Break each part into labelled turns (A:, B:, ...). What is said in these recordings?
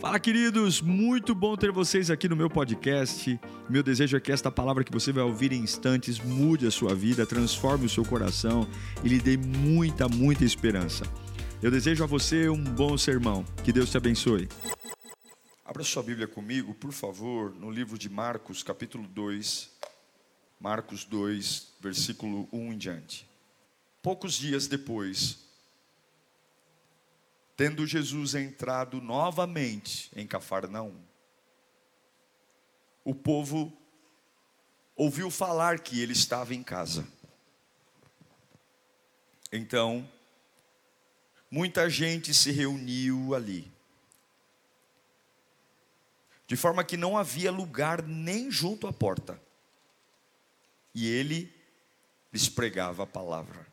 A: Fala, queridos! Muito bom ter vocês aqui no meu podcast. Meu desejo é que esta palavra que você vai ouvir em instantes mude a sua vida, transforme o seu coração e lhe dê muita, muita esperança. Eu desejo a você um bom sermão. Que Deus te abençoe. Abra sua Bíblia comigo, por favor, no livro de Marcos, capítulo 2. Marcos 2, versículo 1 em diante. Poucos dias depois, tendo Jesus entrado novamente em Cafarnaum, o povo ouviu falar que ele estava em casa. Então, muita gente se reuniu ali, de forma que não havia lugar nem junto à porta, e ele lhes pregava a palavra.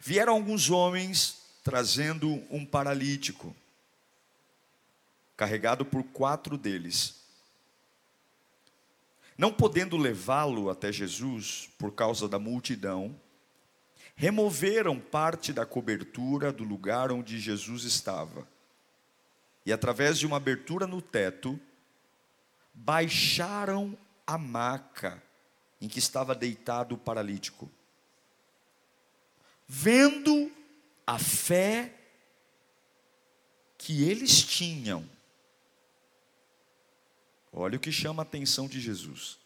A: Vieram alguns homens trazendo um paralítico, carregado por quatro deles. Não podendo levá-lo até Jesus por causa da multidão, removeram parte da cobertura do lugar onde Jesus estava e, através de uma abertura no teto, baixaram a maca em que estava deitado o paralítico. Vendo a fé que eles tinham. Olha o que chama a atenção de Jesus.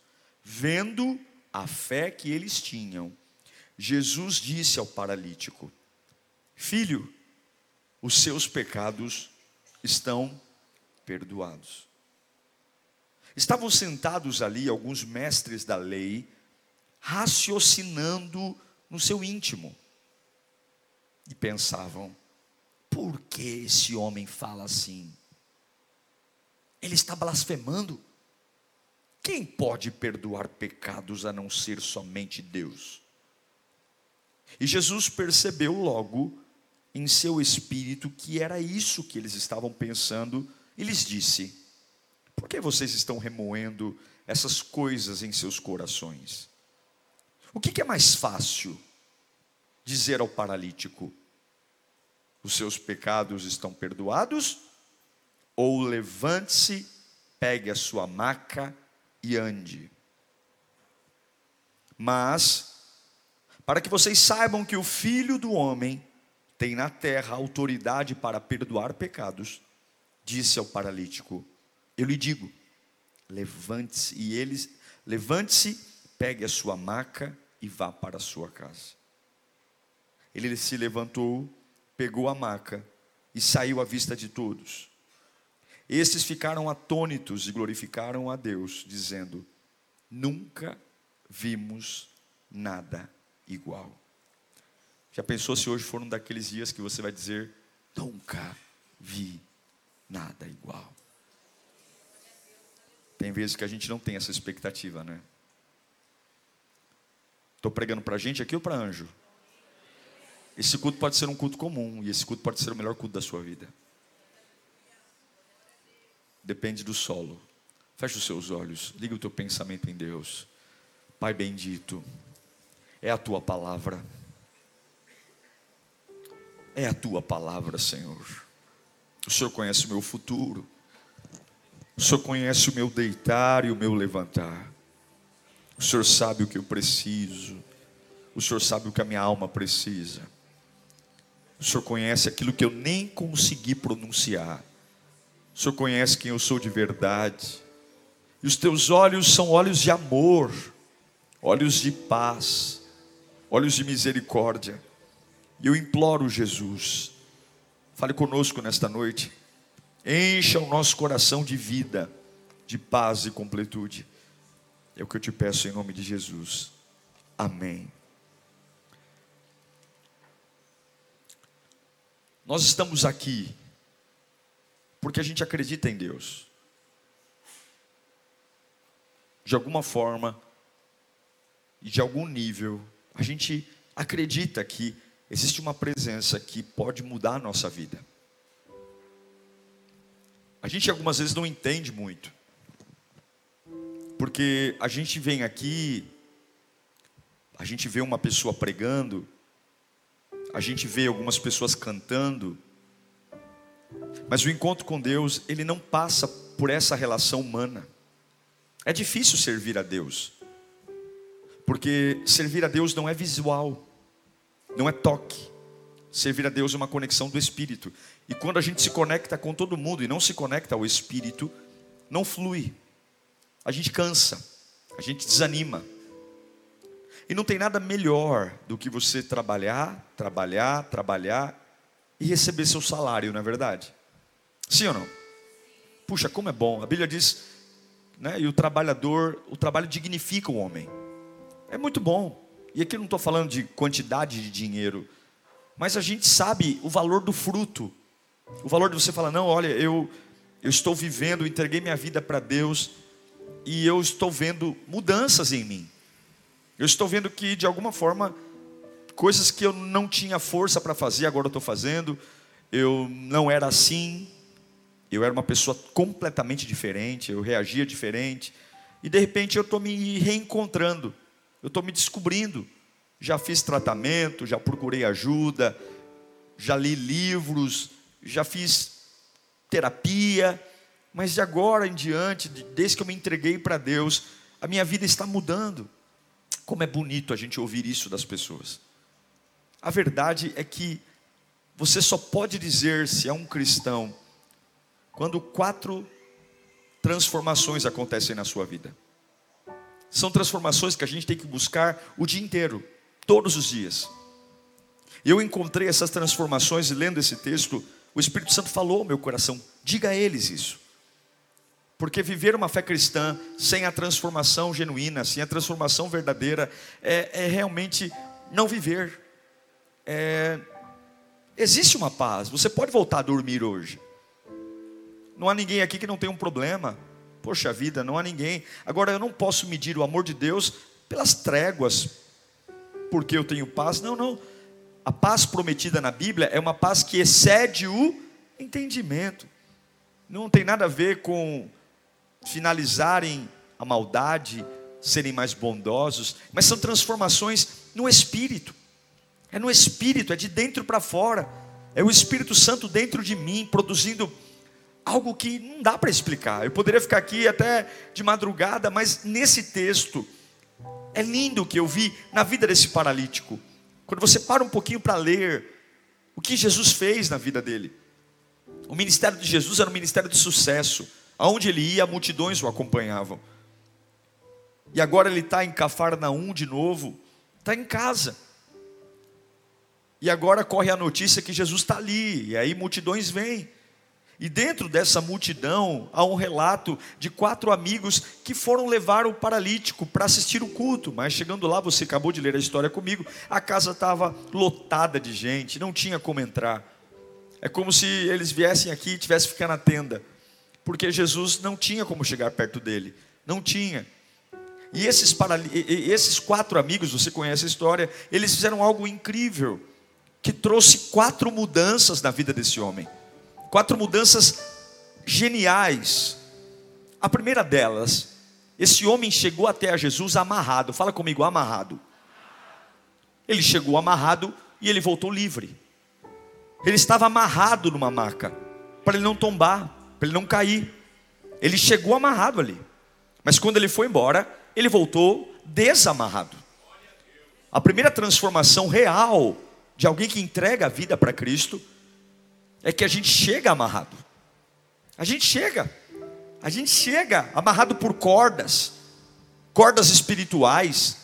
A: Vendo a fé que eles tinham, Jesus disse ao paralítico: Filho, os seus pecados estão perdoados. Estavam sentados ali alguns mestres da lei, raciocinando no seu íntimo e pensavam: por que esse homem fala assim? Ele está blasfemando. Quem pode perdoar pecados a não ser somente Deus? E Jesus percebeu logo em seu espírito que era isso que eles estavam pensando e lhes disse: Por que vocês estão remoendo essas coisas em seus corações? O que, é mais fácil? Dizer ao paralítico: os seus pecados estão perdoados, ou levante-se, pegue a sua maca e ande. Mas, para que vocês saibam que o Filho do Homem tem na terra autoridade para perdoar pecados, disse ao paralítico: Eu lhe digo, levante-se, e ele levante-se, pegue a sua maca e vá para a sua casa. Ele se levantou, pegou a maca e saiu à vista de todos. Estes ficaram atônitos e glorificaram a Deus, dizendo: Nunca vimos nada igual. Já pensou se hoje for um daqueles dias que você vai dizer: Nunca vi nada igual? Tem vezes que a gente não tem essa expectativa, né? Estou pregando para a gente aqui ou para anjo? Esse culto pode ser um culto comum e esse culto pode ser o melhor culto da sua vida. Depende do solo. Feche os seus olhos, liga o teu pensamento em Deus. Pai bendito, é a tua palavra. É a tua palavra, Senhor. O Senhor conhece o meu futuro. O Senhor conhece o meu deitar e o meu levantar. O Senhor sabe o que eu preciso. O Senhor sabe o que a minha alma precisa. O Senhor conhece aquilo que eu nem consegui pronunciar. O Senhor conhece quem eu sou de verdade. E os teus olhos são olhos de amor, olhos de paz, olhos de misericórdia. E eu imploro, Jesus, fale conosco nesta noite. Encha o nosso coração de vida, de paz e completude. É o que eu te peço em nome de Jesus. Amém. Nós estamos aqui porque a gente acredita em Deus. De alguma forma e de algum nível, a gente acredita que existe uma presença que pode mudar a nossa vida. A gente algumas vezes não entende muito, porque a gente vem aqui, a gente vê uma pessoa pregando, a gente vê algumas pessoas cantando, Mas o encontro com Deus, ele não passa por essa relação humana. É difícil servir a Deus, porque servir a Deus não é visual, não é toque. Servir a Deus é uma conexão do Espírito. E quando a gente se conecta com todo mundo e não se conecta ao Espírito, não flui. A gente cansa, a gente desanima. E não tem nada melhor do que você trabalhar, trabalhar, trabalhar e receber seu salário, não é verdade? Sim ou não? Puxa, como é bom. A Bíblia diz, né? E o trabalhador, o trabalho dignifica o homem. É muito bom. E aqui eu não estou falando de quantidade de dinheiro, mas a gente sabe o valor do fruto. O valor de você falar, não, olha, eu, eu estou vivendo, entreguei minha vida para Deus e eu estou vendo mudanças em mim. Eu estou vendo que, de alguma forma, coisas que eu não tinha força para fazer, agora eu estou fazendo. Eu não era assim, eu era uma pessoa completamente diferente, eu reagia diferente. E de repente eu estou me reencontrando, eu estou me descobrindo. Já fiz tratamento, já procurei ajuda, já li livros, já fiz terapia, mas de agora em diante, desde que eu me entreguei para Deus, a minha vida está mudando. Como é bonito a gente ouvir isso das pessoas. A verdade é que você só pode dizer se é um cristão quando quatro transformações acontecem na sua vida. São transformações que a gente tem que buscar o dia inteiro, todos os dias. Eu encontrei essas transformações e lendo esse texto, o Espírito Santo falou ao meu coração: diga a eles isso. Porque viver uma fé cristã sem a transformação genuína, sem a transformação verdadeira, é, é realmente não viver. É, existe uma paz, você pode voltar a dormir hoje. Não há ninguém aqui que não tenha um problema. Poxa vida, não há ninguém. Agora eu não posso medir o amor de Deus pelas tréguas, porque eu tenho paz. Não, não. A paz prometida na Bíblia é uma paz que excede o entendimento. Não tem nada a ver com finalizarem a maldade, serem mais bondosos, mas são transformações no espírito. É no espírito, é de dentro para fora. É o Espírito Santo dentro de mim, produzindo algo que não dá para explicar. Eu poderia ficar aqui até de madrugada, mas nesse texto é lindo o que eu vi na vida desse paralítico. Quando você para um pouquinho para ler o que Jesus fez na vida dele. O ministério de Jesus era um ministério de sucesso. Aonde ele ia, multidões o acompanhavam. E agora ele está em Cafarnaum de novo, está em casa. E agora corre a notícia que Jesus está ali, e aí multidões vêm. E dentro dessa multidão há um relato de quatro amigos que foram levar o paralítico para assistir o culto. Mas chegando lá, você acabou de ler a história comigo, a casa estava lotada de gente, não tinha como entrar. É como se eles viessem aqui e tivessem que ficar na tenda, porque Jesus não tinha como chegar perto dele, não tinha. E esses, e esses quatro amigos, você conhece a história, eles fizeram algo incrível, que trouxe quatro mudanças na vida desse homem quatro mudanças geniais. A primeira delas, esse homem chegou até a Jesus amarrado. Fala comigo, amarrado. Ele chegou amarrado e ele voltou livre. Ele estava amarrado numa maca, para ele não tombar, para ele não cair. Ele chegou amarrado ali. Mas quando ele foi embora, ele voltou desamarrado. A primeira transformação real de alguém que entrega a vida para Cristo é que a gente chega amarrado. A gente chega. A gente chega amarrado por cordas, cordas espirituais,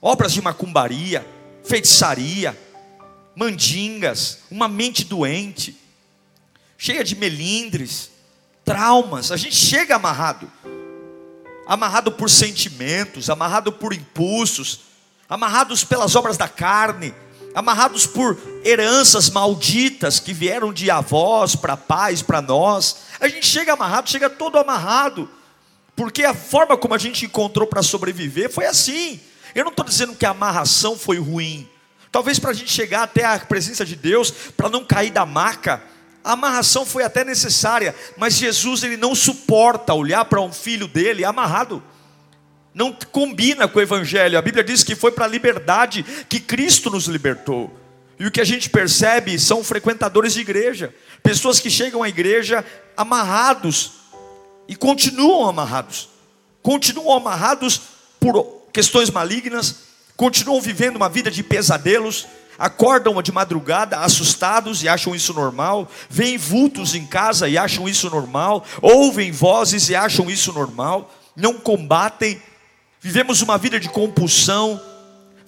A: obras de macumbaria, feitiçaria, mandingas, uma mente doente, cheia de melindres, traumas. A gente chega amarrado. Amarrado por sentimentos, amarrado por impulsos, amarrados pelas obras da carne, amarrados por heranças malditas que vieram de avós para pais, para nós. A gente chega amarrado, chega todo amarrado, porque a forma como a gente encontrou para sobreviver foi assim. Eu não estou dizendo que a amarração foi ruim. Talvez para a gente chegar até a presença de Deus, para não cair da maca, a amarração foi até necessária, mas Jesus ele não suporta olhar para um filho dele amarrado não combina com o Evangelho. A Bíblia diz que foi para a liberdade que Cristo nos libertou. E o que a gente percebe são frequentadores de igreja, pessoas que chegam à igreja amarrados e continuam amarrados, continuam amarrados por questões malignas, continuam vivendo uma vida de pesadelos, acordam de madrugada assustados e acham isso normal, veem vultos em casa e acham isso normal, ouvem vozes e acham isso normal, não combatem, vivemos uma vida de compulsão,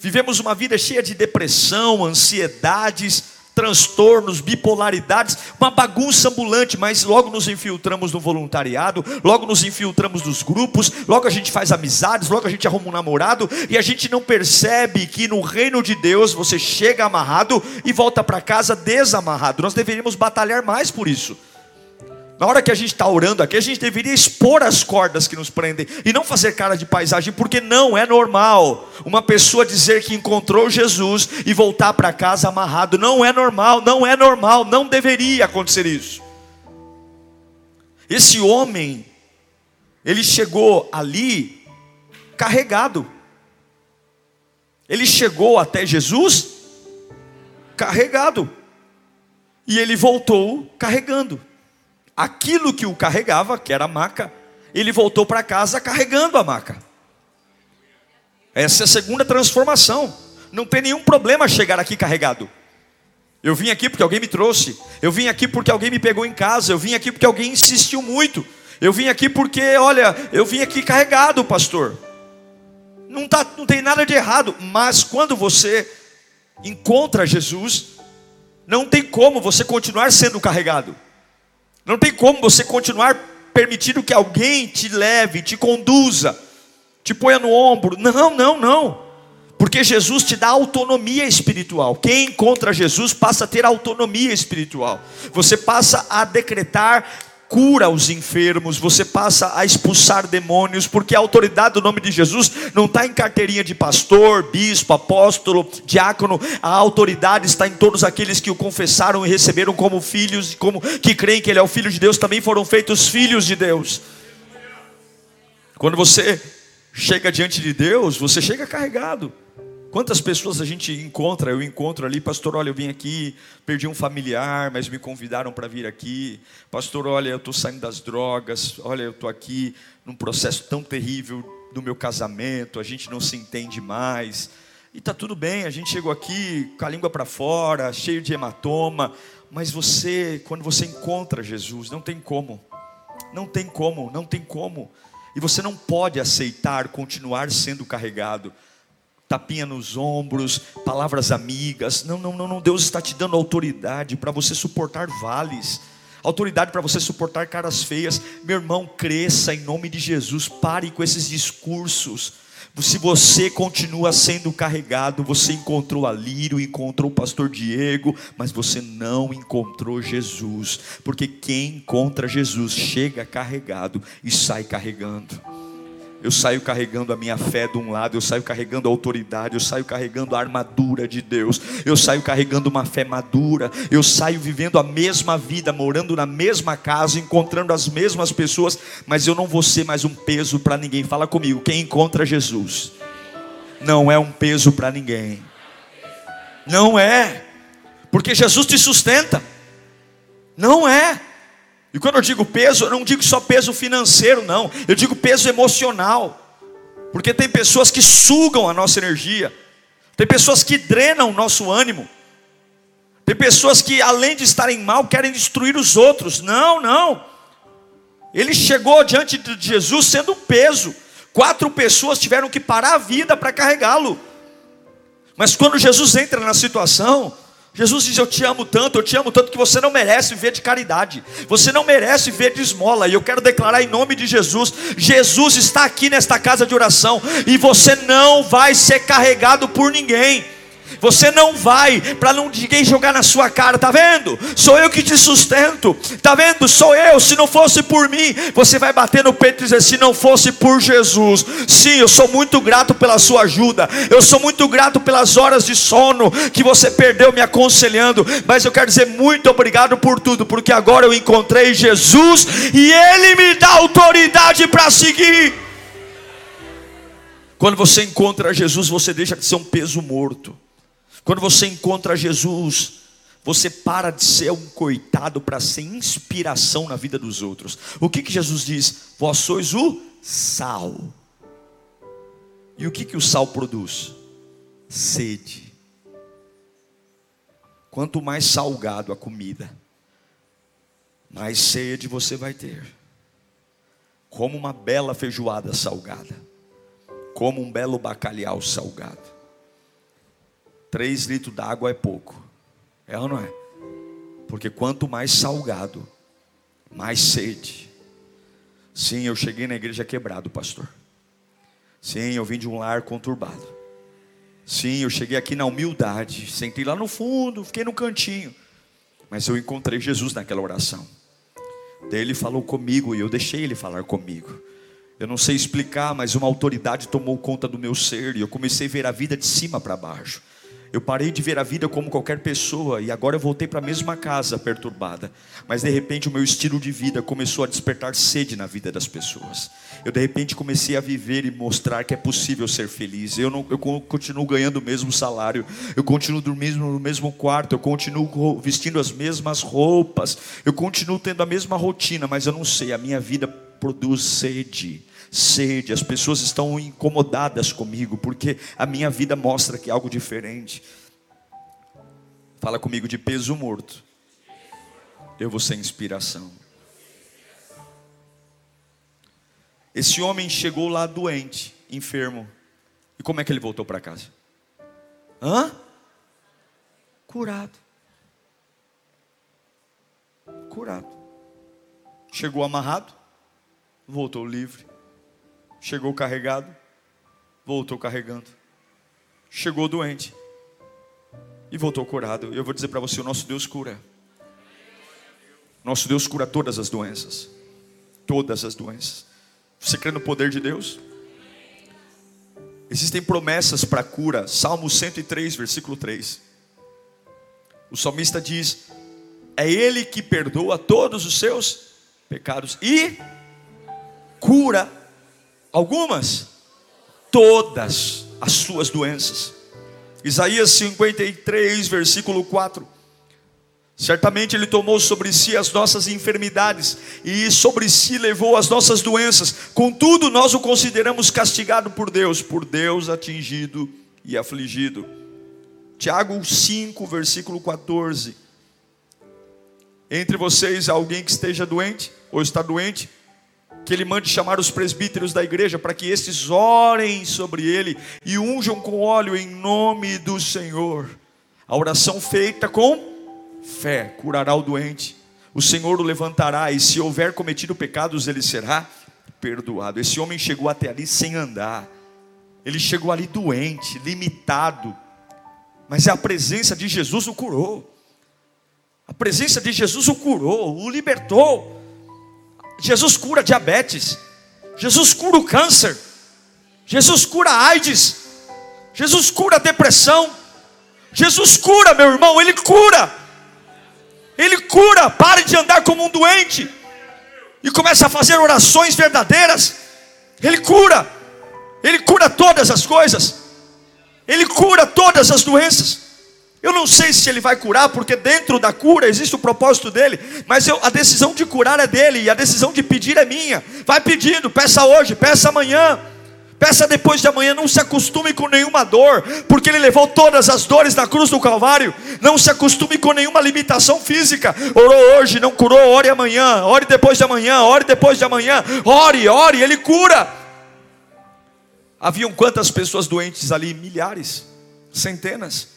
A: Vivemos uma vida cheia de depressão, ansiedades, transtornos, bipolaridades, uma bagunça ambulante, mas logo nos infiltramos no voluntariado, logo nos infiltramos nos grupos, logo a gente faz amizades, logo a gente arruma um namorado e a gente não percebe que no reino de Deus você chega amarrado e volta para casa desamarrado. Nós deveríamos batalhar mais por isso. Na hora que a gente está orando aqui, a gente deveria expor as cordas que nos prendem e não fazer cara de paisagem, porque não é normal uma pessoa dizer que encontrou Jesus e voltar para casa amarrado. Não é normal, não é normal, não deveria acontecer isso. Esse homem, ele chegou ali carregado. Ele chegou até Jesus carregado. E ele voltou carregando aquilo que o carregava, que era a maca, ele voltou para casa carregando a maca. Essa é a segunda transformação. Não tem nenhum problema chegar aqui carregado. Eu vim aqui porque alguém me trouxe. Eu vim aqui porque alguém me pegou em casa. Eu vim aqui porque alguém insistiu muito. Eu vim aqui porque, olha, eu vim aqui carregado, pastor. Não, tá, não tem nada de errado. Mas quando você encontra Jesus, não tem como você continuar sendo carregado. Não tem como você continuar permitindo que alguém te leve, te conduza, te ponha no ombro. Não, não, não. Porque Jesus te dá autonomia espiritual. Quem encontra Jesus passa a ter autonomia espiritual. Você passa a decretar cura os enfermos, você passa a expulsar demônios, porque a autoridade do nome de Jesus não está em carteirinha de pastor, bispo, apóstolo, diácono, a autoridade está em todos aqueles que o confessaram e receberam como filhos, como que creem que Ele é o Filho de Deus, também foram feitos filhos de Deus. Quando você chega diante de Deus, você chega carregado. Quantas pessoas a gente encontra? Eu encontro ali, pastor, olha, eu vim aqui, perdi um familiar, mas me convidaram para vir aqui. Pastor, olha, eu estou saindo das drogas. Olha, eu estou aqui num processo tão terrível do meu casamento, a gente não se entende mais. E tá tudo bem, a gente chegou aqui com a língua para fora, cheio de hematoma, mas você, quando você encontra Jesus, não tem como. Não tem como, não tem como. E você não pode aceitar continuar sendo carregado tapinha nos ombros, palavras amigas. Não, não, não, não. Deus está te dando autoridade para você suportar vales. Autoridade para você suportar caras feias. Meu irmão, cresça em nome de Jesus. Pare com esses discursos. Se você continua sendo carregado, você encontrou a Lírio, encontrou o pastor Diego, mas você não encontrou Jesus, porque quem encontra Jesus chega carregado e sai carregando eu saio carregando a minha fé de um lado, eu saio carregando a autoridade, eu saio carregando a armadura de Deus, eu saio carregando uma fé madura, eu saio vivendo a mesma vida, morando na mesma casa, encontrando as mesmas pessoas, mas eu não vou ser mais um peso para ninguém. Fala comigo, quem encontra Jesus não é um peso para ninguém. Não é, porque Jesus te sustenta. Não é. E quando eu digo peso, eu não digo só peso financeiro, não. Eu digo peso emocional. Porque tem pessoas que sugam a nossa energia. Tem pessoas que drenam o nosso ânimo. Tem pessoas que, além de estarem mal, querem destruir os outros. Não, não. Ele chegou diante de Jesus sendo um peso. Quatro pessoas tiveram que parar a vida para carregá-lo. Mas quando Jesus entra na situação, Jesus diz: Eu te amo tanto, eu te amo tanto que você não merece viver de caridade, você não merece viver de esmola. E eu quero declarar em nome de Jesus: Jesus está aqui nesta casa de oração, e você não vai ser carregado por ninguém. Você não vai para não ninguém jogar na sua cara, tá vendo? Sou eu que te sustento. Tá vendo? Sou eu. Se não fosse por mim, você vai bater no peito e dizer se não fosse por Jesus. Sim, eu sou muito grato pela sua ajuda. Eu sou muito grato pelas horas de sono que você perdeu me aconselhando, mas eu quero dizer muito obrigado por tudo, porque agora eu encontrei Jesus e ele me dá autoridade para seguir. Quando você encontra Jesus, você deixa de ser um peso morto. Quando você encontra Jesus, você para de ser um coitado para ser inspiração na vida dos outros. O que, que Jesus diz? Vós sois o sal. E o que, que o sal produz? Sede. Quanto mais salgado a comida, mais sede você vai ter. Como uma bela feijoada salgada, como um belo bacalhau salgado. Três litros d'água é pouco, é ou não é? Porque quanto mais salgado, mais sede. Sim, eu cheguei na igreja quebrado, pastor. Sim, eu vim de um lar conturbado. Sim, eu cheguei aqui na humildade, sentei lá no fundo, fiquei no cantinho. Mas eu encontrei Jesus naquela oração. Daí ele falou comigo e eu deixei ele falar comigo. Eu não sei explicar, mas uma autoridade tomou conta do meu ser e eu comecei a ver a vida de cima para baixo. Eu parei de ver a vida como qualquer pessoa e agora eu voltei para a mesma casa perturbada. Mas de repente o meu estilo de vida começou a despertar sede na vida das pessoas. Eu de repente comecei a viver e mostrar que é possível ser feliz. Eu, não, eu continuo ganhando o mesmo salário, eu continuo dormindo no mesmo quarto, eu continuo vestindo as mesmas roupas, eu continuo tendo a mesma rotina, mas eu não sei, a minha vida produz sede sede, as pessoas estão incomodadas comigo, porque a minha vida mostra que é algo diferente. Fala comigo de peso morto. Eu vou ser inspiração. Esse homem chegou lá doente, enfermo. E como é que ele voltou para casa? Hã? Curado. Curado. Chegou amarrado, voltou livre. Chegou carregado, voltou carregando. Chegou doente e voltou curado. Eu vou dizer para você: o nosso Deus cura. Nosso Deus cura todas as doenças. Todas as doenças. Você crê no poder de Deus? Existem promessas para cura. Salmo 103, versículo 3. O salmista diz: É Ele que perdoa todos os seus pecados e cura Algumas, todas as suas doenças. Isaías 53, versículo 4. Certamente Ele tomou sobre si as nossas enfermidades e sobre si levou as nossas doenças. Contudo, nós o consideramos castigado por Deus, por Deus atingido e afligido. Tiago 5, versículo 14. Entre vocês alguém que esteja doente ou está doente? Que ele mande chamar os presbíteros da igreja para que estes orem sobre ele e unjam com óleo em nome do Senhor. A oração feita com fé curará o doente. O Senhor o levantará e se houver cometido pecados, ele será perdoado. Esse homem chegou até ali sem andar. Ele chegou ali doente, limitado. Mas a presença de Jesus o curou. A presença de Jesus o curou, o libertou. Jesus cura diabetes, Jesus cura o câncer, Jesus cura a AIDS, Jesus cura a depressão, Jesus cura, meu irmão, Ele cura, Ele cura, pare de andar como um doente. E comece a fazer orações verdadeiras, Ele cura, Ele cura todas as coisas, Ele cura todas as doenças. Eu não sei se ele vai curar, porque dentro da cura existe o propósito dele, mas eu, a decisão de curar é dele e a decisão de pedir é minha. Vai pedindo, peça hoje, peça amanhã. Peça depois de amanhã, não se acostume com nenhuma dor, porque Ele levou todas as dores da cruz do Calvário. Não se acostume com nenhuma limitação física. Orou hoje, não curou, ore amanhã, ore depois de amanhã, ore depois de amanhã, ore, ore, Ele cura. Haviam quantas pessoas doentes ali? Milhares, centenas.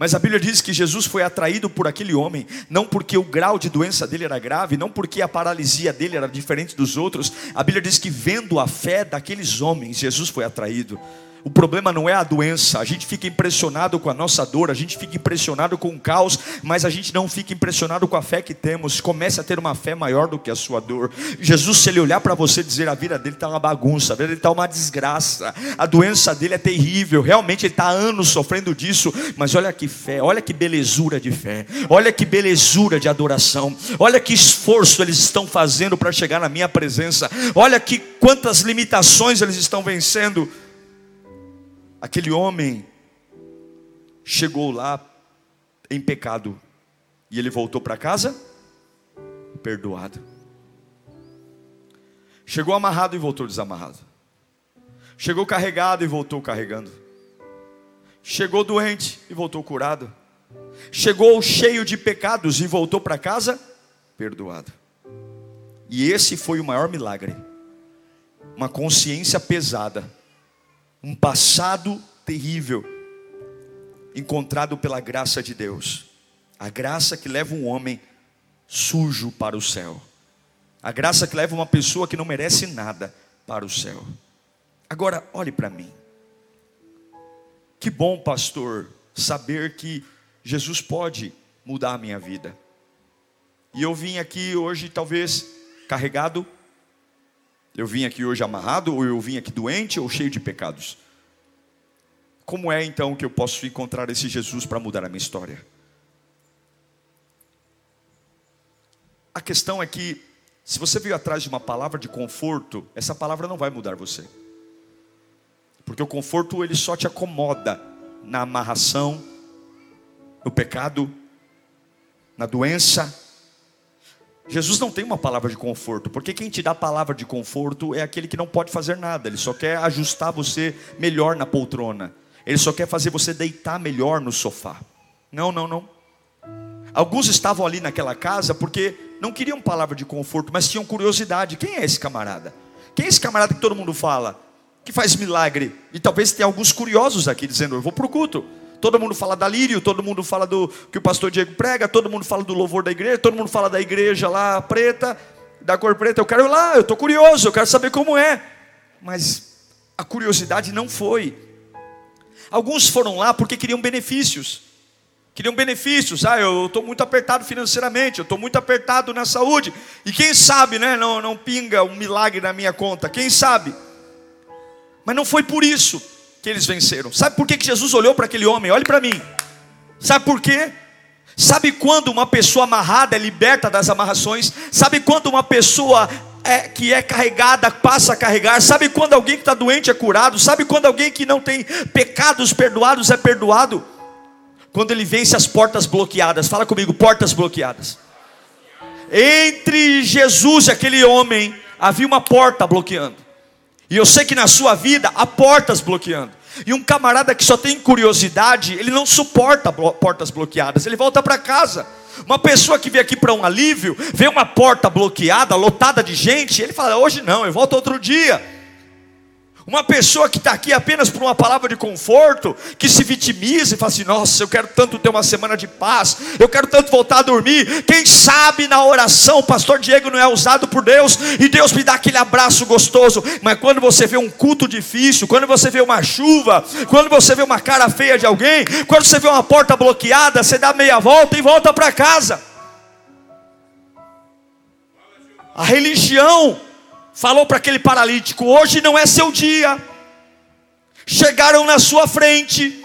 A: Mas a Bíblia diz que Jesus foi atraído por aquele homem, não porque o grau de doença dele era grave, não porque a paralisia dele era diferente dos outros. A Bíblia diz que vendo a fé daqueles homens, Jesus foi atraído. O problema não é a doença, a gente fica impressionado com a nossa dor, a gente fica impressionado com o caos, mas a gente não fica impressionado com a fé que temos. Comece a ter uma fé maior do que a sua dor. Jesus, se ele olhar para você e dizer a vida dele está uma bagunça, a vida dele está uma desgraça, a doença dele é terrível, realmente ele está anos sofrendo disso, mas olha que fé, olha que belezura de fé, olha que belezura de adoração, olha que esforço eles estão fazendo para chegar na minha presença, olha que quantas limitações eles estão vencendo Aquele homem chegou lá em pecado e ele voltou para casa perdoado. Chegou amarrado e voltou desamarrado. Chegou carregado e voltou carregando. Chegou doente e voltou curado. Chegou cheio de pecados e voltou para casa perdoado. E esse foi o maior milagre. Uma consciência pesada, um passado terrível, encontrado pela graça de Deus. A graça que leva um homem sujo para o céu. A graça que leva uma pessoa que não merece nada para o céu. Agora, olhe para mim. Que bom, pastor, saber que Jesus pode mudar a minha vida. E eu vim aqui hoje, talvez carregado, eu vim aqui hoje amarrado, ou eu vim aqui doente, ou cheio de pecados. Como é então que eu posso encontrar esse Jesus para mudar a minha história? A questão é que se você veio atrás de uma palavra de conforto, essa palavra não vai mudar você. Porque o conforto ele só te acomoda na amarração, no pecado, na doença. Jesus não tem uma palavra de conforto, porque quem te dá palavra de conforto é aquele que não pode fazer nada, ele só quer ajustar você melhor na poltrona, ele só quer fazer você deitar melhor no sofá. Não, não, não. Alguns estavam ali naquela casa porque não queriam palavra de conforto, mas tinham curiosidade. Quem é esse camarada? Quem é esse camarada que todo mundo fala? Que faz milagre? E talvez tenha alguns curiosos aqui dizendo: Eu vou para o culto. Todo mundo fala da lírio, todo mundo fala do que o pastor Diego prega, todo mundo fala do louvor da igreja, todo mundo fala da igreja lá preta, da cor preta. Eu quero ir lá, eu estou curioso, eu quero saber como é. Mas a curiosidade não foi. Alguns foram lá porque queriam benefícios. Queriam benefícios, ah, eu estou muito apertado financeiramente, eu estou muito apertado na saúde, e quem sabe, né, não, não pinga um milagre na minha conta, quem sabe? Mas não foi por isso que eles venceram. Sabe por que, que Jesus olhou para aquele homem? Olhe para mim. Sabe por quê? Sabe quando uma pessoa amarrada é liberta das amarrações? Sabe quando uma pessoa é, que é carregada passa a carregar? Sabe quando alguém que está doente é curado? Sabe quando alguém que não tem pecados perdoados é perdoado? quando ele vence as portas bloqueadas. Fala comigo, portas bloqueadas. Entre Jesus e aquele homem havia uma porta bloqueando. E eu sei que na sua vida há portas bloqueando. E um camarada que só tem curiosidade, ele não suporta portas bloqueadas, ele volta para casa. Uma pessoa que vem aqui para um alívio, vê uma porta bloqueada, lotada de gente, ele fala: hoje não, eu volto outro dia. Uma pessoa que está aqui apenas por uma palavra de conforto, que se vitimiza e fala assim: Nossa, eu quero tanto ter uma semana de paz, eu quero tanto voltar a dormir. Quem sabe na oração o pastor Diego não é usado por Deus e Deus me dá aquele abraço gostoso. Mas quando você vê um culto difícil, quando você vê uma chuva, quando você vê uma cara feia de alguém, quando você vê uma porta bloqueada, você dá meia volta e volta para casa. A religião falou para aquele paralítico: hoje não é seu dia. Chegaram na sua frente,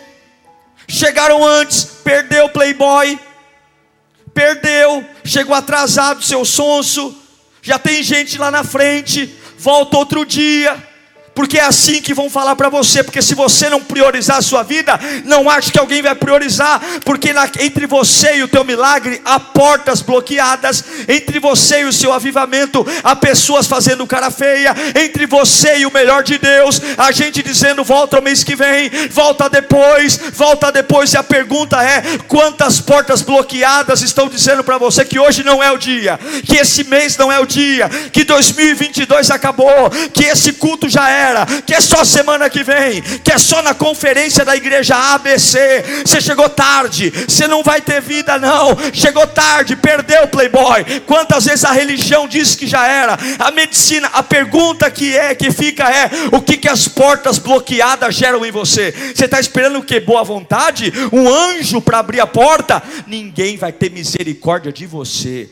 A: chegaram antes, perdeu o playboy, perdeu, chegou atrasado seu sonso, já tem gente lá na frente, volta outro dia porque é assim que vão falar para você, porque se você não priorizar a sua vida, não acho que alguém vai priorizar, porque na, entre você e o teu milagre há portas bloqueadas, entre você e o seu avivamento há pessoas fazendo cara feia, entre você e o melhor de Deus, a gente dizendo volta o mês que vem, volta depois, volta depois, e a pergunta é: quantas portas bloqueadas estão dizendo para você que hoje não é o dia, que esse mês não é o dia, que 2022 acabou, que esse culto já é era, que é só semana que vem, que é só na conferência da igreja ABC. Você chegou tarde, você não vai ter vida, não. Chegou tarde, perdeu o playboy. Quantas vezes a religião disse que já era? A medicina, a pergunta que é, que fica é: o que, que as portas bloqueadas geram em você? Você está esperando o que? Boa vontade? Um anjo para abrir a porta? Ninguém vai ter misericórdia de você.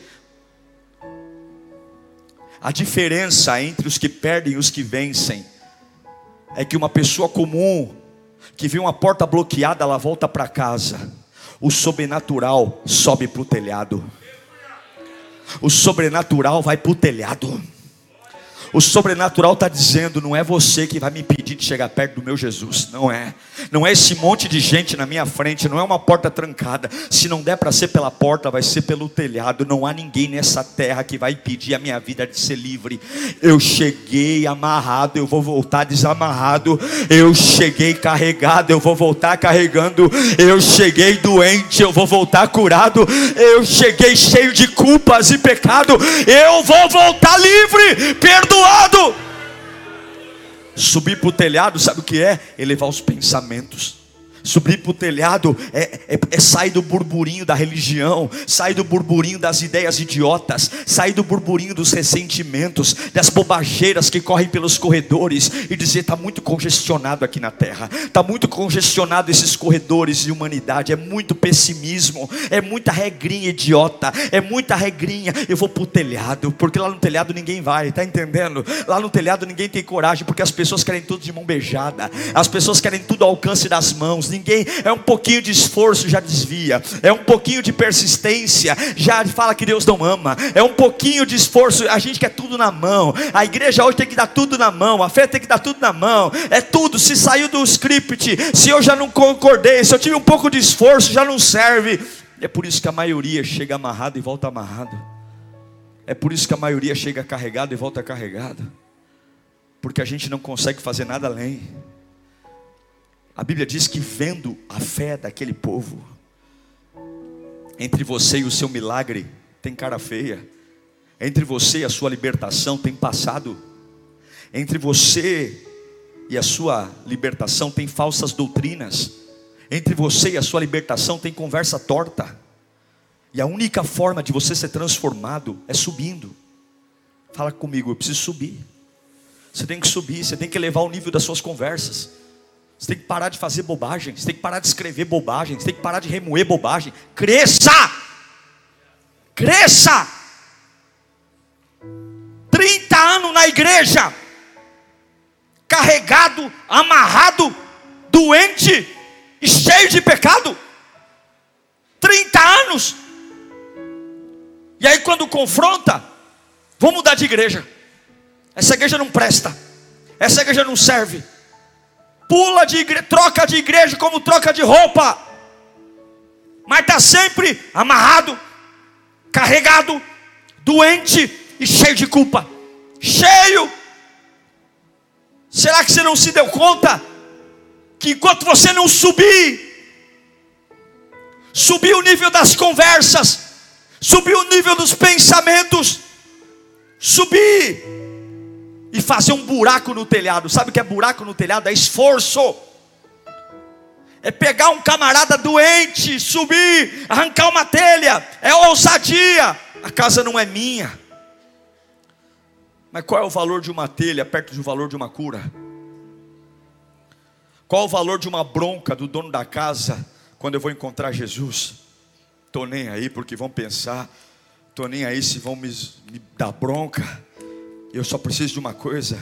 A: A diferença entre os que perdem e os que vencem é que uma pessoa comum que vê uma porta bloqueada, ela volta para casa. O sobrenatural sobe para o telhado. O sobrenatural vai para o telhado. O sobrenatural está dizendo: não é você que vai me impedir de chegar perto do meu Jesus. Não é. Não é esse monte de gente na minha frente. Não é uma porta trancada. Se não der para ser pela porta, vai ser pelo telhado. Não há ninguém nessa terra que vai impedir a minha vida de ser livre. Eu cheguei amarrado, eu vou voltar desamarrado. Eu cheguei carregado, eu vou voltar carregando. Eu cheguei doente, eu vou voltar curado. Eu cheguei cheio de culpas e pecado. Eu vou voltar livre, perdoado. Subir para o telhado, sabe o que é? Elevar os pensamentos. Subir para o telhado é, é, é, sair do burburinho da religião, sair do burburinho das ideias idiotas, sair do burburinho dos ressentimentos, das bobageiras que correm pelos corredores e dizer: está muito congestionado aqui na terra, está muito congestionado esses corredores de humanidade, é muito pessimismo, é muita regrinha idiota, é muita regrinha. Eu vou para o telhado, porque lá no telhado ninguém vai, está entendendo? Lá no telhado ninguém tem coragem, porque as pessoas querem tudo de mão beijada, as pessoas querem tudo ao alcance das mãos ninguém, é um pouquinho de esforço já desvia, é um pouquinho de persistência já fala que Deus não ama, é um pouquinho de esforço, a gente quer tudo na mão, a igreja hoje tem que dar tudo na mão, a fé tem que dar tudo na mão, é tudo, se saiu do script, se eu já não concordei, se eu tive um pouco de esforço, já não serve, é por isso que a maioria chega amarrado e volta amarrado, é por isso que a maioria chega carregado e volta carregado, porque a gente não consegue fazer nada além. A Bíblia diz que vendo a fé daquele povo, entre você e o seu milagre tem cara feia, entre você e a sua libertação tem passado, entre você e a sua libertação tem falsas doutrinas, entre você e a sua libertação tem conversa torta, e a única forma de você ser transformado é subindo. Fala comigo, eu preciso subir. Você tem que subir, você tem que elevar o nível das suas conversas. Você tem que parar de fazer bobagem. Você tem que parar de escrever bobagem. Você tem que parar de remoer bobagem. Cresça! Cresça! 30 anos na igreja, carregado, amarrado, doente e cheio de pecado. 30 anos. E aí, quando confronta, vamos mudar de igreja. Essa igreja não presta. Essa igreja não serve pula de igreja, troca de igreja como troca de roupa, mas está sempre amarrado, carregado, doente e cheio de culpa. Cheio. Será que você não se deu conta que enquanto você não subir, subir o nível das conversas, subir o nível dos pensamentos, subir e fazer um buraco no telhado. Sabe o que é buraco no telhado? É esforço. É pegar um camarada doente, subir, arrancar uma telha. É ousadia. A casa não é minha. Mas qual é o valor de uma telha perto do valor de uma cura? Qual o valor de uma bronca do dono da casa quando eu vou encontrar Jesus? Estou nem aí porque vão pensar, estou nem aí se vão me, me dar bronca. Eu só preciso de uma coisa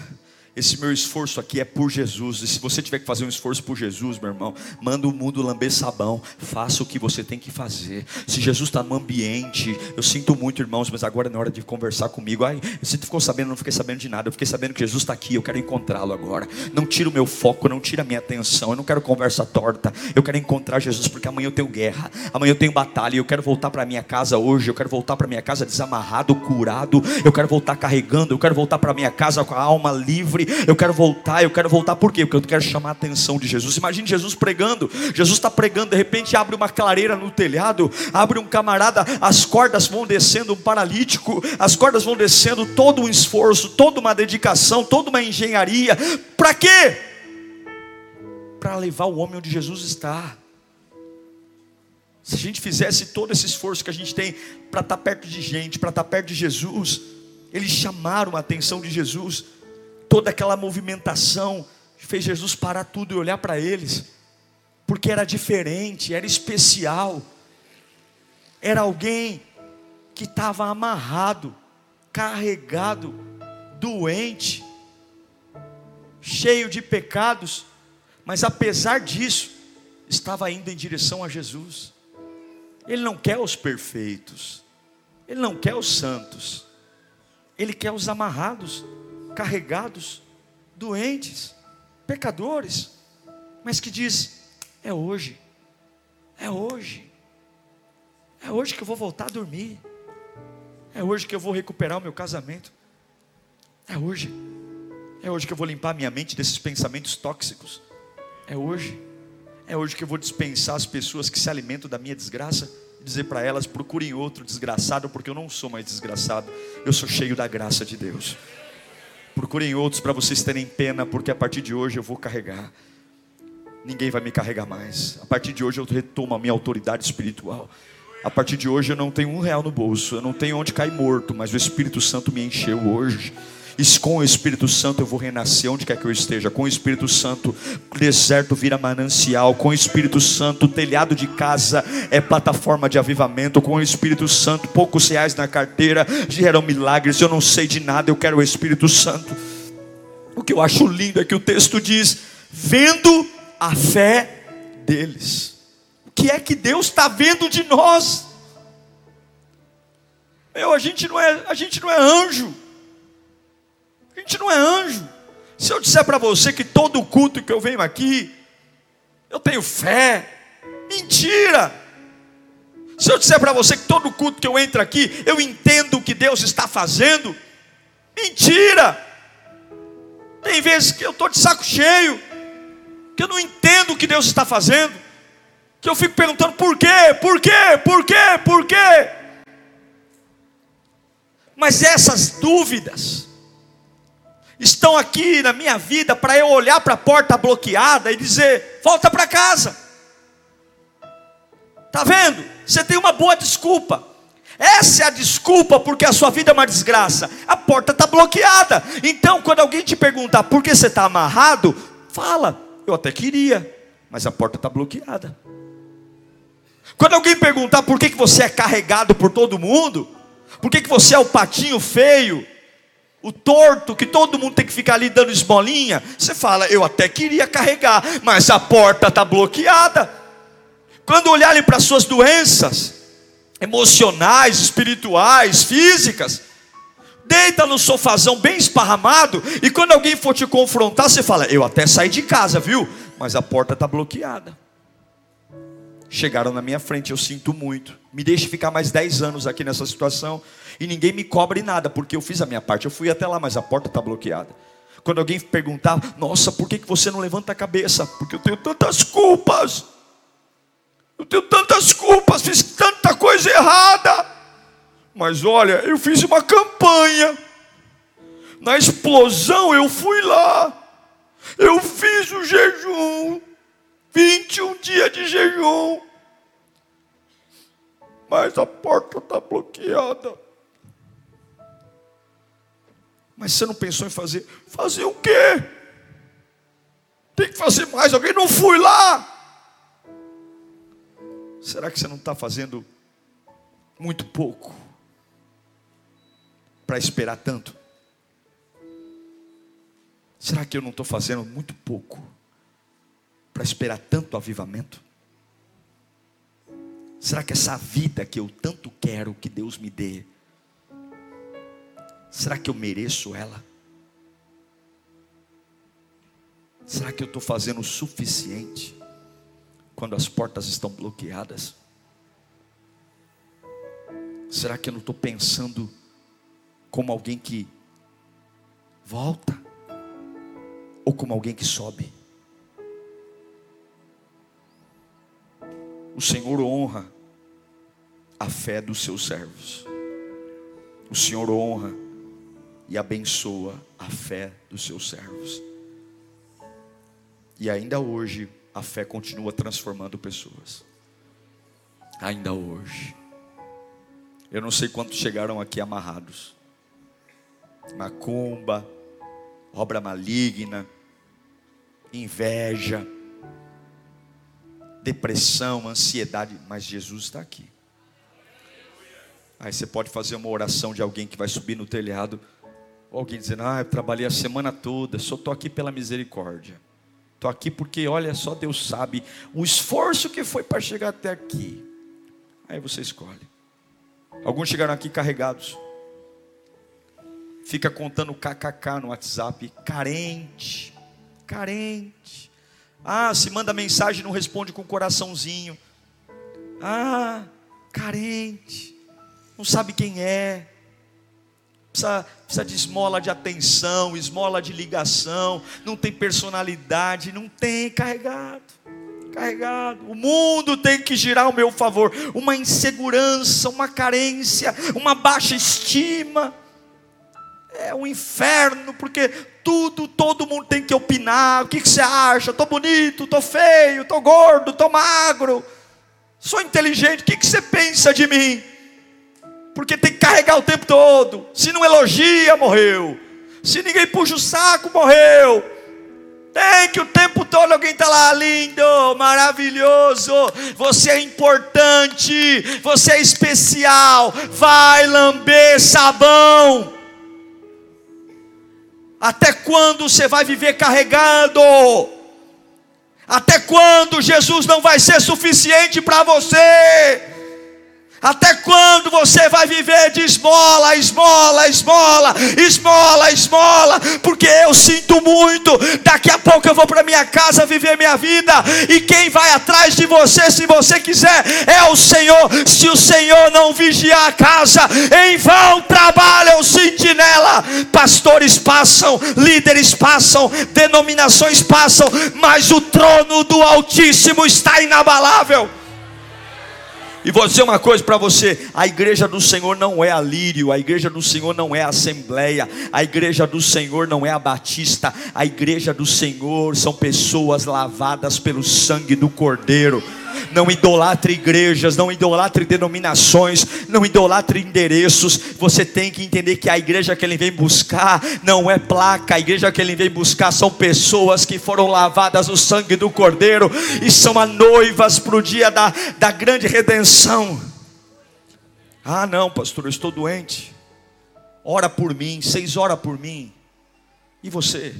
A: esse meu esforço aqui é por Jesus. E se você tiver que fazer um esforço por Jesus, meu irmão, manda o mundo lamber sabão. Faça o que você tem que fazer. Se Jesus está no ambiente, eu sinto muito, irmãos, mas agora é na hora de conversar comigo. Ai, você ficou sabendo, não fiquei sabendo de nada. Eu fiquei sabendo que Jesus está aqui. Eu quero encontrá-lo agora. Não tira o meu foco, não tira a minha atenção. Eu não quero conversa torta. Eu quero encontrar Jesus porque amanhã eu tenho guerra. Amanhã eu tenho batalha. Eu quero voltar para minha casa hoje. Eu quero voltar para minha casa desamarrado, curado. Eu quero voltar carregando. Eu quero voltar para minha casa com a alma livre eu quero voltar, eu quero voltar por quê? Porque eu quero chamar a atenção de Jesus. Imagine Jesus pregando, Jesus está pregando, de repente abre uma clareira no telhado, abre um camarada, as cordas vão descendo, um paralítico, as cordas vão descendo, todo um esforço, toda uma dedicação, toda uma engenharia, para quê? Para levar o homem onde Jesus está. Se a gente fizesse todo esse esforço que a gente tem para estar tá perto de gente, para estar tá perto de Jesus, eles chamaram a atenção de Jesus toda aquela movimentação fez Jesus parar tudo e olhar para eles, porque era diferente, era especial, era alguém que estava amarrado, carregado, doente, cheio de pecados, mas apesar disso, estava indo em direção a Jesus. Ele não quer os perfeitos, ele não quer os santos, ele quer os amarrados. Carregados, doentes, pecadores, mas que diz: é hoje, é hoje, é hoje que eu vou voltar a dormir, é hoje que eu vou recuperar o meu casamento, é hoje, é hoje que eu vou limpar minha mente desses pensamentos tóxicos, é hoje, é hoje que eu vou dispensar as pessoas que se alimentam da minha desgraça dizer para elas: procurem outro desgraçado, porque eu não sou mais desgraçado, eu sou cheio da graça de Deus. Procurem outros para vocês terem pena, porque a partir de hoje eu vou carregar. Ninguém vai me carregar mais. A partir de hoje eu retomo a minha autoridade espiritual. A partir de hoje eu não tenho um real no bolso, eu não tenho onde cair morto, mas o Espírito Santo me encheu hoje. Com o Espírito Santo eu vou renascer onde quer que eu esteja. Com o Espírito Santo, deserto vira manancial. Com o Espírito Santo, telhado de casa é plataforma de avivamento. Com o Espírito Santo, poucos reais na carteira geram milagres. Eu não sei de nada, eu quero o Espírito Santo. O que eu acho lindo é que o texto diz: vendo a fé deles. O que é que Deus está vendo de nós? Meu, a gente não é, a gente não é anjo. A gente não é anjo. Se eu disser para você que todo culto que eu venho aqui, eu tenho fé, mentira. Se eu disser para você que todo culto que eu entro aqui, eu entendo o que Deus está fazendo, mentira. Tem vezes que eu estou de saco cheio, que eu não entendo o que Deus está fazendo, que eu fico perguntando por quê, por quê, por quê, por quê. Mas essas dúvidas, estão aqui na minha vida para eu olhar para a porta bloqueada e dizer: volta para casa. Tá vendo? Você tem uma boa desculpa. Essa é a desculpa porque a sua vida é uma desgraça. A porta está bloqueada. Então, quando alguém te perguntar por que você está amarrado, fala: eu até queria, mas a porta está bloqueada. Quando alguém perguntar por que, que você é carregado por todo mundo, por que, que você é o patinho feio, o torto, que todo mundo tem que ficar ali dando esmolinha, você fala, eu até queria carregar, mas a porta está bloqueada. Quando olharem para suas doenças, emocionais, espirituais, físicas, deita no sofazão bem esparramado, e quando alguém for te confrontar, você fala, eu até saí de casa, viu? Mas a porta está bloqueada. Chegaram na minha frente, eu sinto muito. Me deixe ficar mais 10 anos aqui nessa situação e ninguém me cobre nada, porque eu fiz a minha parte. Eu fui até lá, mas a porta está bloqueada. Quando alguém perguntar, nossa, por que você não levanta a cabeça? Porque eu tenho tantas culpas. Eu tenho tantas culpas, fiz tanta coisa errada. Mas olha, eu fiz uma campanha. Na explosão eu fui lá. Eu fiz o jejum. 21 dias de jejum. Mas a porta está bloqueada. Mas você não pensou em fazer? Fazer o quê? Tem que fazer mais. Alguém não fui lá. Será que você não está fazendo muito pouco para esperar tanto? Será que eu não estou fazendo muito pouco para esperar tanto avivamento? Será que essa vida que eu tanto quero que Deus me dê, Será que eu mereço ela? Será que eu estou fazendo o suficiente quando as portas estão bloqueadas? Será que eu não estou pensando como alguém que volta ou como alguém que sobe? O Senhor honra a fé dos seus servos. O Senhor honra e abençoa a fé dos seus servos. E ainda hoje, a fé continua transformando pessoas. Ainda hoje. Eu não sei quantos chegaram aqui amarrados. Macumba, obra maligna, inveja, depressão, ansiedade, mas Jesus está aqui. Aí você pode fazer uma oração de alguém que vai subir no telhado ou alguém dizendo, ah, eu trabalhei a semana toda, só estou aqui pela misericórdia. Estou aqui porque, olha, só Deus sabe o esforço que foi para chegar até aqui. Aí você escolhe. Alguns chegaram aqui carregados. fica contando kkk no WhatsApp, carente, carente. Ah, se manda mensagem não responde com coraçãozinho. Ah, carente, não sabe quem é. Precisa, precisa de esmola de atenção, esmola de ligação, não tem personalidade, não tem carregado carregado. O mundo tem que girar ao meu favor. Uma insegurança, uma carência, uma baixa estima. É um inferno, porque tudo, todo mundo tem que opinar. O que, que você acha? Estou bonito, estou feio, estou gordo, estou magro. Sou inteligente, o que, que você pensa de mim? Porque tem que carregar o tempo todo. Se não elogia, morreu. Se ninguém puxa o saco, morreu. Tem que o tempo todo alguém está lá, lindo, maravilhoso, você é importante, você é especial, vai lamber sabão. Até quando você vai viver carregado? Até quando Jesus não vai ser suficiente para você? Até quando você vai viver de esmola, esmola, esmola, esmola, esmola? Porque eu sinto muito. Daqui a pouco eu vou para minha casa viver minha vida. E quem vai atrás de você, se você quiser, é o Senhor. Se o Senhor não vigiar a casa, em vão trabalha o sentinela. Pastores passam, líderes passam, denominações passam, mas o trono do Altíssimo está inabalável. E vou dizer uma coisa para você: a igreja do Senhor não é a Lírio, a igreja do Senhor não é a Assembleia, a igreja do Senhor não é a Batista, a igreja do Senhor são pessoas lavadas pelo sangue do Cordeiro não idolatre igrejas, não idolatre denominações, não idolatre endereços. Você tem que entender que a igreja que ele vem buscar não é placa, a igreja que ele vem buscar são pessoas que foram lavadas no sangue do Cordeiro e são a noivas para o dia da, da grande redenção. Ah, não, pastor, eu estou doente. Ora por mim, seis horas por mim. E você?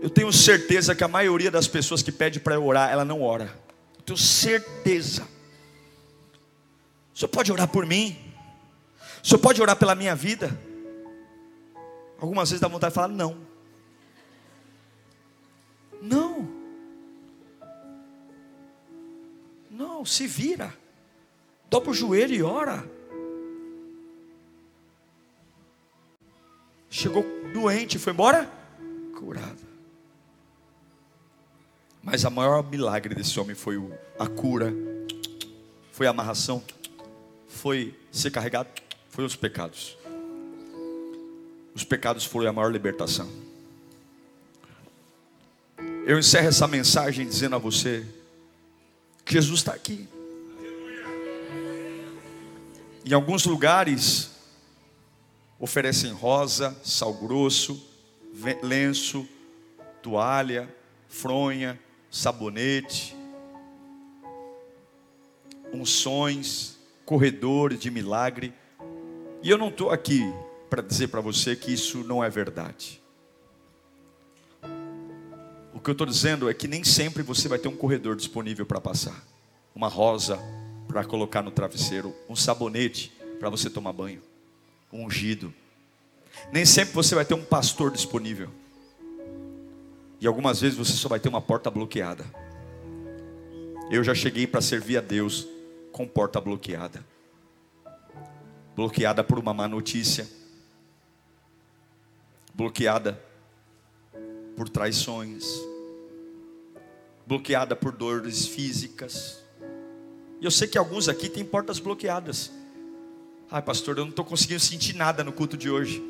A: Eu tenho certeza que a maioria das pessoas que pede para eu orar, ela não ora. Eu tenho certeza. O senhor pode orar por mim? O senhor pode orar pela minha vida? Algumas vezes dá vontade de falar não. Não. Não, se vira. Dobra o joelho e ora. Chegou doente, foi embora? Curado. Mas a maior milagre desse homem foi a cura, foi a amarração, foi ser carregado, foi os pecados. Os pecados foram a maior libertação. Eu encerro essa mensagem dizendo a você que Jesus está aqui. Em alguns lugares oferecem rosa, sal grosso, lenço, toalha, fronha, sabonete, unções, corredores de milagre. E eu não estou aqui para dizer para você que isso não é verdade. O que eu estou dizendo é que nem sempre você vai ter um corredor disponível para passar, uma rosa para colocar no travesseiro, um sabonete para você tomar banho, um ungido. Nem sempre você vai ter um pastor disponível. E algumas vezes você só vai ter uma porta bloqueada. Eu já cheguei para servir a Deus com porta bloqueada bloqueada por uma má notícia, bloqueada por traições, bloqueada por dores físicas. E eu sei que alguns aqui têm portas bloqueadas. Ai, pastor, eu não estou conseguindo sentir nada no culto de hoje.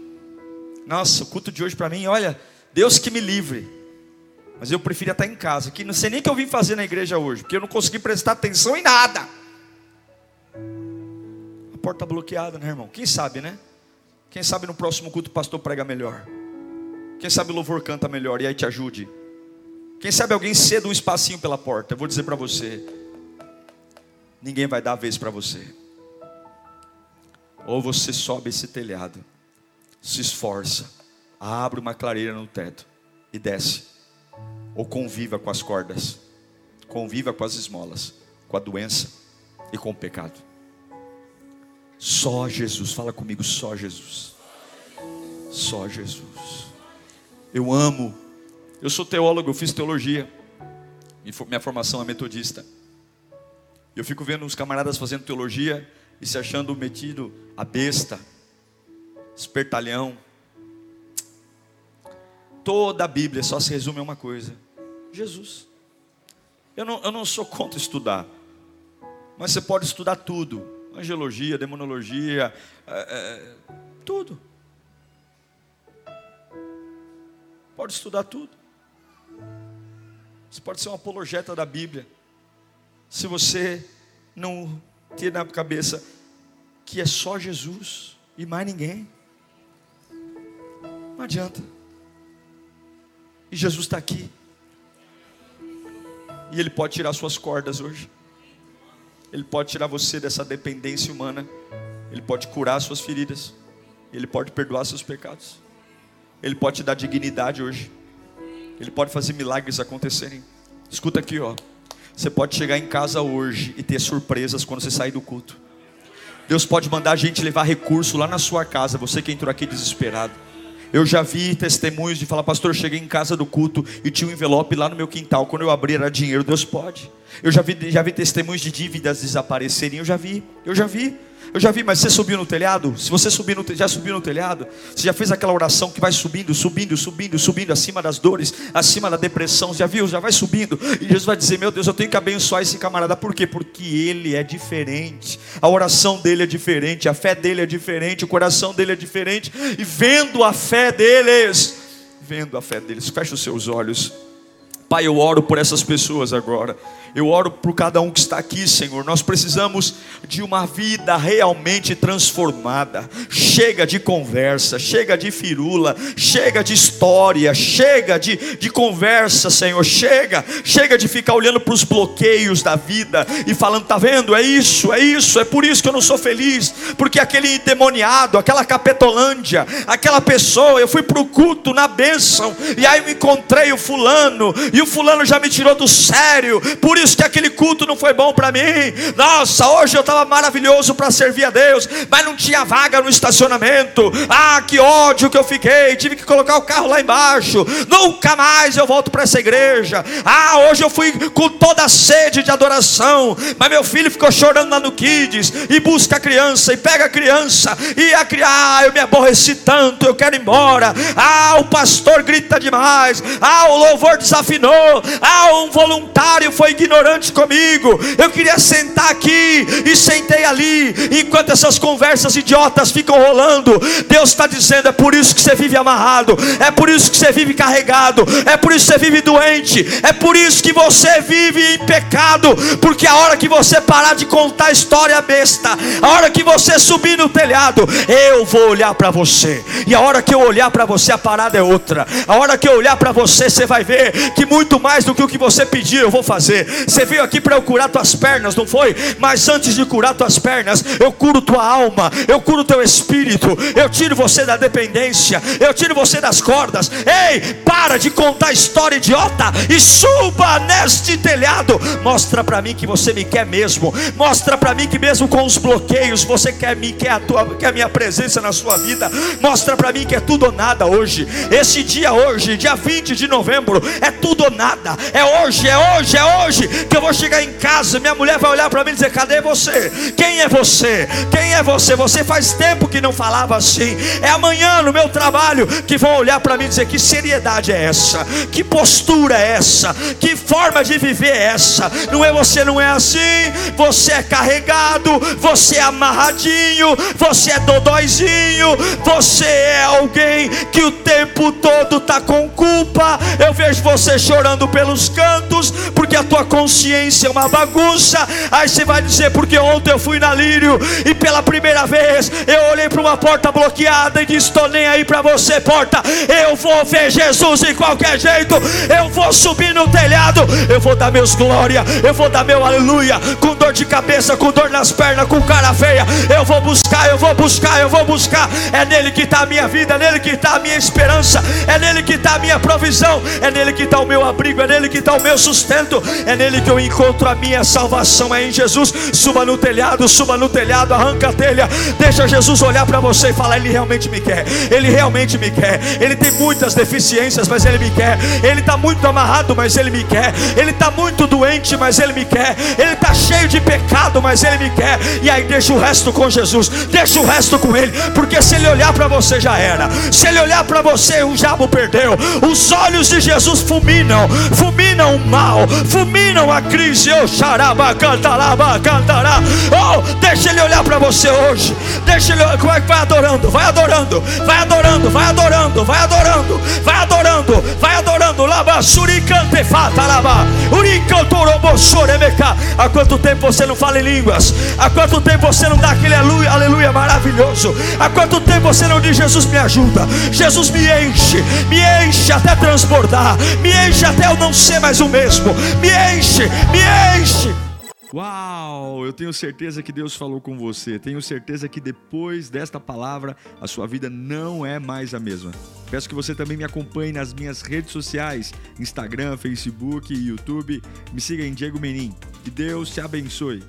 A: Nossa, o culto de hoje para mim, olha, Deus que me livre. Mas eu preferia estar em casa, que não sei nem o que eu vim fazer na igreja hoje, porque eu não consegui prestar atenção em nada. A porta bloqueada, né, irmão? Quem sabe, né? Quem sabe no próximo culto o pastor prega melhor. Quem sabe o louvor canta melhor e aí te ajude. Quem sabe alguém ceda um espacinho pela porta. Eu vou dizer para você: ninguém vai dar a vez para você. Ou você sobe esse telhado, se esforça, abre uma clareira no teto e desce ou conviva com as cordas, conviva com as esmolas, com a doença e com o pecado. Só Jesus, fala comigo, só Jesus. Só Jesus. Eu amo. Eu sou teólogo, eu fiz teologia. Minha formação é metodista. Eu fico vendo os camaradas fazendo teologia e se achando metido a besta, espertalhão. Toda a Bíblia só se resume a uma coisa: Jesus. Eu não, eu não sou contra estudar, mas você pode estudar tudo: angelologia, demonologia, é, é, tudo. Pode estudar tudo. Você pode ser um apologeta da Bíblia. Se você não ter na cabeça que é só Jesus e mais ninguém, não adianta. E Jesus está aqui. E Ele pode tirar suas cordas hoje. Ele pode tirar você dessa dependência humana. Ele pode curar suas feridas. Ele pode perdoar seus pecados. Ele pode te dar dignidade hoje. Ele pode fazer milagres acontecerem. Escuta aqui, ó. Você pode chegar em casa hoje e ter surpresas quando você sair do culto. Deus pode mandar a gente levar recurso lá na sua casa, você que entrou aqui desesperado. Eu já vi testemunhos de falar, pastor, cheguei em casa do culto e tinha um envelope lá no meu quintal. Quando eu abri era dinheiro, Deus pode. Eu já vi, já vi testemunhos de dívidas desaparecerem, eu já vi, eu já vi. Eu já vi, mas você subiu no telhado? Se você subir no, já subiu no telhado, você já fez aquela oração que vai subindo, subindo, subindo, subindo, acima das dores, acima da depressão, já viu? Já vai subindo. E Jesus vai dizer: Meu Deus, eu tenho que abençoar esse camarada. Por quê? Porque ele é diferente. A oração dele é diferente, a fé dele é diferente, o coração dele é diferente. E vendo a fé deles, vendo a fé deles, fecha os seus olhos. Pai, eu oro por essas pessoas agora. Eu oro por cada um que está aqui, Senhor. Nós precisamos de uma vida realmente transformada. Chega de conversa, chega de firula, chega de história, chega de, de conversa, Senhor. Chega, chega de ficar olhando para os bloqueios da vida e falando: tá vendo? É isso, é isso, é por isso que eu não sou feliz. Porque aquele endemoniado, aquela capetolândia, aquela pessoa, eu fui para o culto na bênção e aí me encontrei o fulano o fulano já me tirou do sério. Por isso que aquele culto não foi bom para mim. Nossa, hoje eu estava maravilhoso para servir a Deus, mas não tinha vaga no estacionamento. Ah, que ódio que eu fiquei, tive que colocar o carro lá embaixo. Nunca mais eu volto para essa igreja. Ah, hoje eu fui com toda a sede de adoração, mas meu filho ficou chorando lá no Kids e busca a criança e pega a criança e a criança, ah, eu me aborreci tanto, eu quero ir embora. Ah, o pastor grita demais. Ah, o louvor desafinou. Ah, um voluntário foi ignorante comigo. Eu queria sentar aqui e sentei ali. Enquanto essas conversas idiotas ficam rolando, Deus está dizendo: é por isso que você vive amarrado, é por isso que você vive carregado, é por isso que você vive doente, é por isso que você vive em pecado. Porque a hora que você parar de contar história besta, a hora que você subir no telhado, eu vou olhar para você. E a hora que eu olhar para você, a parada é outra. A hora que eu olhar para você, você vai ver que muito mais do que o que você pediu, eu vou fazer. Você veio aqui para eu curar tuas pernas, não foi? Mas antes de curar tuas pernas, eu curo tua alma, eu curo teu espírito, eu tiro você da dependência, eu tiro você das cordas. Ei, para de contar história idiota e suba neste telhado. Mostra para mim que você me quer mesmo. Mostra para mim que mesmo com os bloqueios você quer me quer a tua, quer a minha presença na sua vida. Mostra para mim que é tudo ou nada hoje. Esse dia hoje, dia 20 de novembro, é tudo ou nada. É hoje, é hoje, é hoje que eu vou chegar em casa, minha mulher vai olhar para mim e dizer: Cadê você? Quem é você? Quem é você? Você faz tempo que não falava assim. É amanhã no meu trabalho que vão olhar para mim e dizer: Que seriedade é essa? Que postura é essa? Que forma de viver é essa? Não é você, não é assim. Você é carregado, você é amarradinho, você é dodóizinho, você é alguém que o tempo todo está com culpa. Eu vejo você chorando pelos cantos, porque a tua consciência é uma bagunça. Aí você vai dizer, porque ontem eu fui na Lírio e pela primeira vez eu olhei para uma porta bloqueada e disse: Estou nem aí para você, porta. Eu vou ver Jesus de qualquer jeito. Eu vou subir no telhado. Eu vou dar meus glória. Eu vou dar meu aleluia. Com dor de cabeça, com dor nas pernas, com cara feia. Eu vou buscar, eu vou buscar, eu vou buscar. É nele que está a minha vida, é nele que está a minha esperança, é nele que está a minha provisão, é nele que está o meu abrigo, é nele que está o meu sustento, é nele que eu encontro a minha salvação. É em Jesus. Suba no telhado, suba no telhado, arranca a telha, deixa Jesus olhar para você e falar: Ele realmente me quer, Ele realmente me quer. Ele tem muitas deficiências, mas Ele me quer. Ele está muito amarrado, mas Ele me quer. Ele está muito doente, mas Ele me quer. Ele está cheio de pecado, mas Ele me quer. E aí deixa o resto com Jesus, deixa o resto com Ele, porque se Ele olhar para você já era. Se Ele olhar para você, o diabo perdeu. Os olhos de Jesus fulminam, fulminam o mal, fulminam a crise. Oh, xaraba, cantaraba, cantará. Oh, deixa Ele olhar para você hoje. Deixa Ele, como é que vai adorando? Vai adorando, vai adorando, vai adorando, vai adorando, vai adorando, vai adorando. Lava, suricante, fata, lava. Há quanto tempo você não fala em línguas? Há quanto tempo você não dá aquele aleluia, aleluia maravilhoso? Há quanto tempo você não diz Jesus me ajuda? Jesus me enche, me enche até transbordar, me enche até eu não ser mais o mesmo. Me enche, me enche.
B: Uau! Eu tenho certeza que Deus falou com você. Tenho certeza que depois desta palavra a sua vida não é mais a mesma. Peço que você também me acompanhe nas minhas redes sociais: Instagram, Facebook YouTube. Me siga em Diego Menin. Que Deus te abençoe.